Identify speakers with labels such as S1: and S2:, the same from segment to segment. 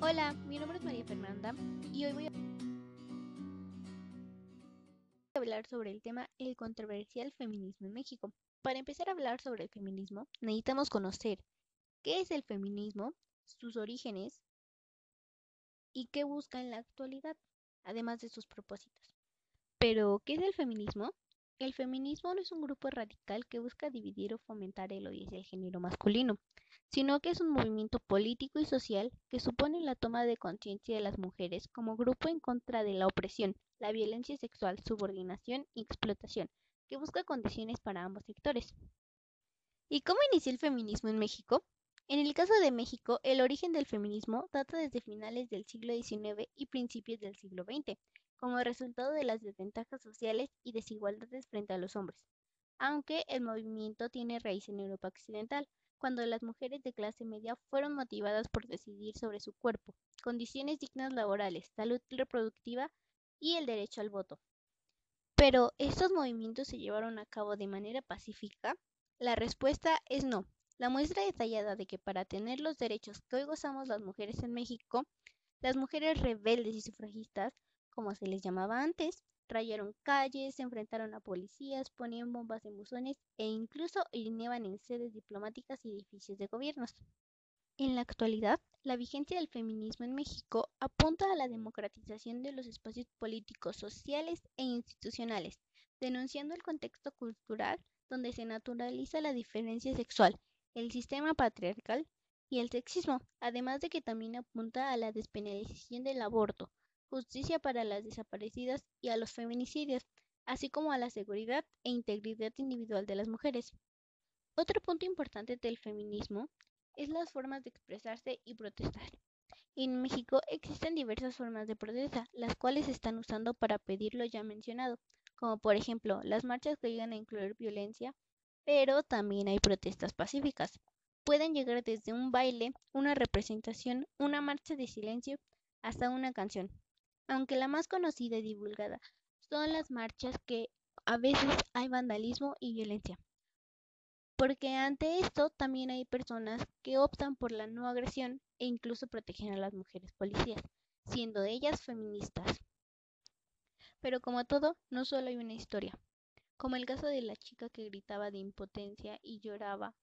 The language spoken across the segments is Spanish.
S1: Hola, mi nombre es María Fernanda y hoy voy a hablar sobre el tema el controversial feminismo en México. Para empezar a hablar sobre el feminismo, necesitamos conocer qué es el feminismo, sus orígenes y qué busca en la actualidad, además de sus propósitos. Pero, ¿qué es el feminismo? El feminismo no es un grupo radical que busca dividir o fomentar el odio hacia el género masculino, sino que es un movimiento político y social que supone la toma de conciencia de las mujeres como grupo en contra de la opresión, la violencia sexual, subordinación y explotación, que busca condiciones para ambos sectores. ¿Y cómo inició el feminismo en México? En el caso de México, el origen del feminismo data desde finales del siglo XIX y principios del siglo XX, como resultado de las desventajas sociales y desigualdades frente a los hombres. Aunque el movimiento tiene raíz en Europa Occidental, cuando las mujeres de clase media fueron motivadas por decidir sobre su cuerpo, condiciones dignas laborales, salud reproductiva y el derecho al voto. Pero, ¿estos movimientos se llevaron a cabo de manera pacífica? La respuesta es no. La muestra detallada de que para tener los derechos que hoy gozamos las mujeres en México, las mujeres rebeldes y sufragistas como se les llamaba antes, rayaron calles, se enfrentaron a policías, ponían bombas en buzones e incluso irineaban en sedes diplomáticas y edificios de gobiernos. En la actualidad, la vigencia del feminismo en México apunta a la democratización de los espacios políticos, sociales e institucionales, denunciando el contexto cultural donde se naturaliza la diferencia sexual, el sistema patriarcal y el sexismo, además de que también apunta a la despenalización del aborto, justicia para las desaparecidas y a los feminicidios, así como a la seguridad e integridad individual de las mujeres. Otro punto importante del feminismo es las formas de expresarse y protestar. En México existen diversas formas de protesta, las cuales se están usando para pedir lo ya mencionado, como por ejemplo las marchas que llegan a incluir violencia, pero también hay protestas pacíficas. Pueden llegar desde un baile, una representación, una marcha de silencio, hasta una canción aunque la más conocida y divulgada son las marchas que a veces hay vandalismo y violencia. Porque ante esto también hay personas que optan por la no agresión e incluso protegen a las mujeres policías, siendo ellas feministas. Pero como todo, no solo hay una historia, como el caso de la chica que gritaba de impotencia y lloraba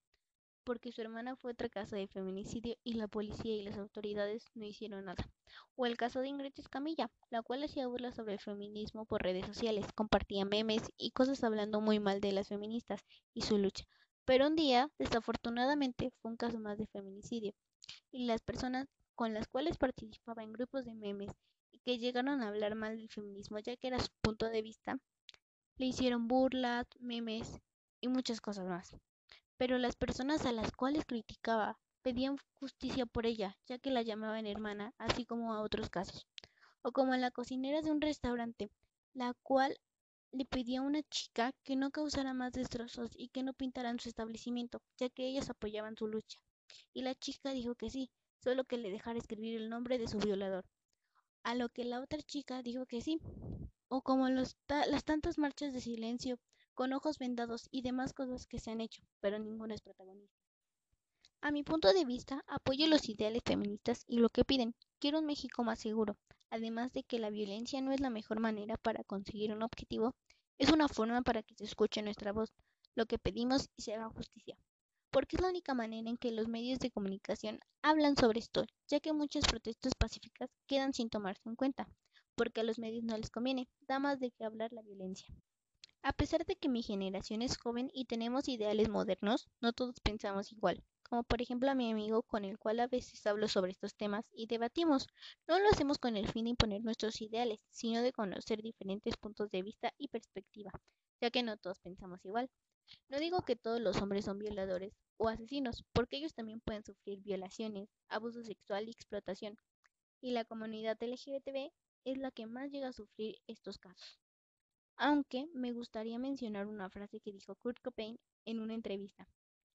S1: porque su hermana fue otra caso de feminicidio y la policía y las autoridades no hicieron nada. O el caso de Ingrid Escamilla, la cual hacía burlas sobre el feminismo por redes sociales, compartía memes y cosas hablando muy mal de las feministas y su lucha. Pero un día, desafortunadamente, fue un caso más de feminicidio, y las personas con las cuales participaba en grupos de memes y que llegaron a hablar mal del feminismo ya que era su punto de vista, le hicieron burlas, memes y muchas cosas más pero las personas a las cuales criticaba pedían justicia por ella, ya que la llamaban hermana, así como a otros casos. O como la cocinera de un restaurante, la cual le pedía a una chica que no causara más destrozos y que no pintaran su establecimiento, ya que ellas apoyaban su lucha. Y la chica dijo que sí, solo que le dejara escribir el nombre de su violador. A lo que la otra chica dijo que sí. O como las tantas marchas de silencio con ojos vendados y demás cosas que se han hecho, pero ninguno es protagonista. A mi punto de vista, apoyo los ideales feministas y lo que piden. Quiero un México más seguro, además de que la violencia no es la mejor manera para conseguir un objetivo, es una forma para que se escuche nuestra voz, lo que pedimos y se haga justicia. Porque es la única manera en que los medios de comunicación hablan sobre esto, ya que muchas protestas pacíficas quedan sin tomarse en cuenta, porque a los medios no les conviene, da más de qué hablar la violencia. A pesar de que mi generación es joven y tenemos ideales modernos, no todos pensamos igual, como por ejemplo a mi amigo con el cual a veces hablo sobre estos temas y debatimos. No lo hacemos con el fin de imponer nuestros ideales, sino de conocer diferentes puntos de vista y perspectiva, ya que no todos pensamos igual. No digo que todos los hombres son violadores o asesinos, porque ellos también pueden sufrir violaciones, abuso sexual y explotación, y la comunidad LGBTB es la que más llega a sufrir estos casos. Aunque me gustaría mencionar una frase que dijo Kurt Cobain en una entrevista.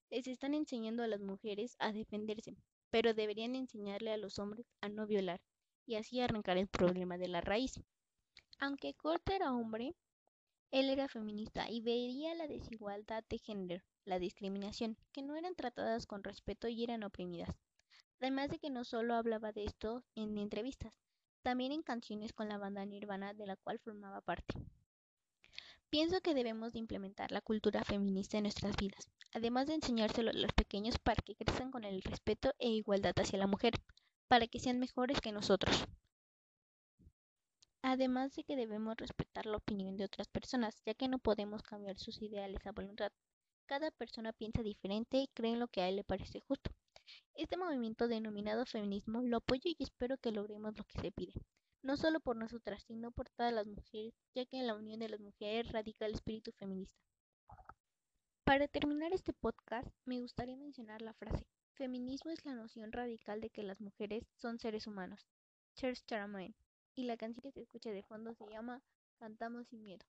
S1: Les están enseñando a las mujeres a defenderse, pero deberían enseñarle a los hombres a no violar y así arrancar el problema de la raíz. Aunque Kurt era hombre, él era feminista y veía la desigualdad de género, la discriminación, que no eran tratadas con respeto y eran oprimidas. Además de que no solo hablaba de esto en entrevistas, también en canciones con la banda Nirvana de la cual formaba parte. Pienso que debemos de implementar la cultura feminista en nuestras vidas, además de enseñárselo a los pequeños para que crezcan con el respeto e igualdad hacia la mujer, para que sean mejores que nosotros. Además de que debemos respetar la opinión de otras personas, ya que no podemos cambiar sus ideales a voluntad. Cada persona piensa diferente y cree en lo que a él le parece justo. Este movimiento denominado feminismo lo apoyo y espero que logremos lo que se pide, no solo por nosotras, sino por todas las mujeres, ya que en la unión de las mujeres radica el espíritu feminista. Para terminar este podcast, me gustaría mencionar la frase, feminismo es la noción radical de que las mujeres son seres humanos. Charles Charamain. Y la canción que se escucha de fondo se llama Cantamos sin miedo.